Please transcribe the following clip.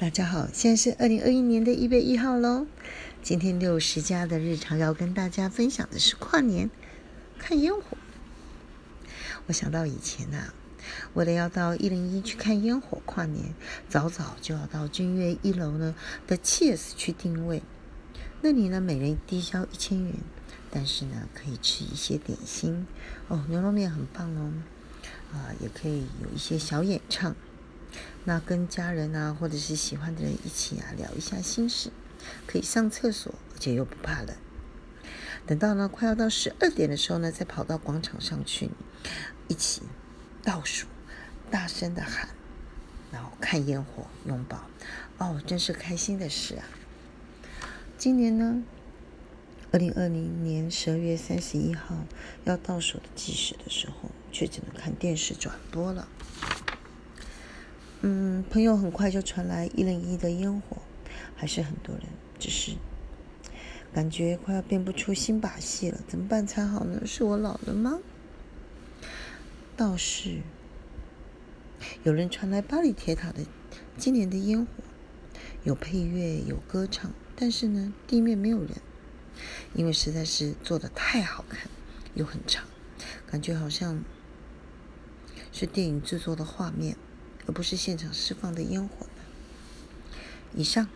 大家好，现在是二零二一年的一月一号喽。今天六十家的日常要跟大家分享的是跨年看烟火。我想到以前呐、为了要到一零一去看烟火跨年，早早就要到君悦一楼呢的 Cheers 去定位。那里呢，每人低消一千元，但是呢，可以吃一些点心哦，牛肉面很棒哦，啊、也可以有一些小演唱。那跟家人啊，或者是喜欢的人一起啊，聊一下心事，可以上厕所，而且又不怕冷。等到呢快要到十二点的时候呢，再跑到广场上去，一起倒数，大声的喊，然后看烟火，拥抱，哦，真是开心的事啊！今年呢，二零二零年十二月三十一号要倒数的计时的时候，却只能看电视转播了。嗯，朋友很快就传来一零一的烟火，还是很多人，只是感觉快要变不出新把戏了，怎么办才好呢？是我老了吗？倒是有人传来巴黎铁塔的今年的烟火，有配乐，有歌唱，但是呢，地面没有人，因为实在是做的太好看，又很长，感觉好像是电影制作的画面。而不是现场释放的烟火呢。以上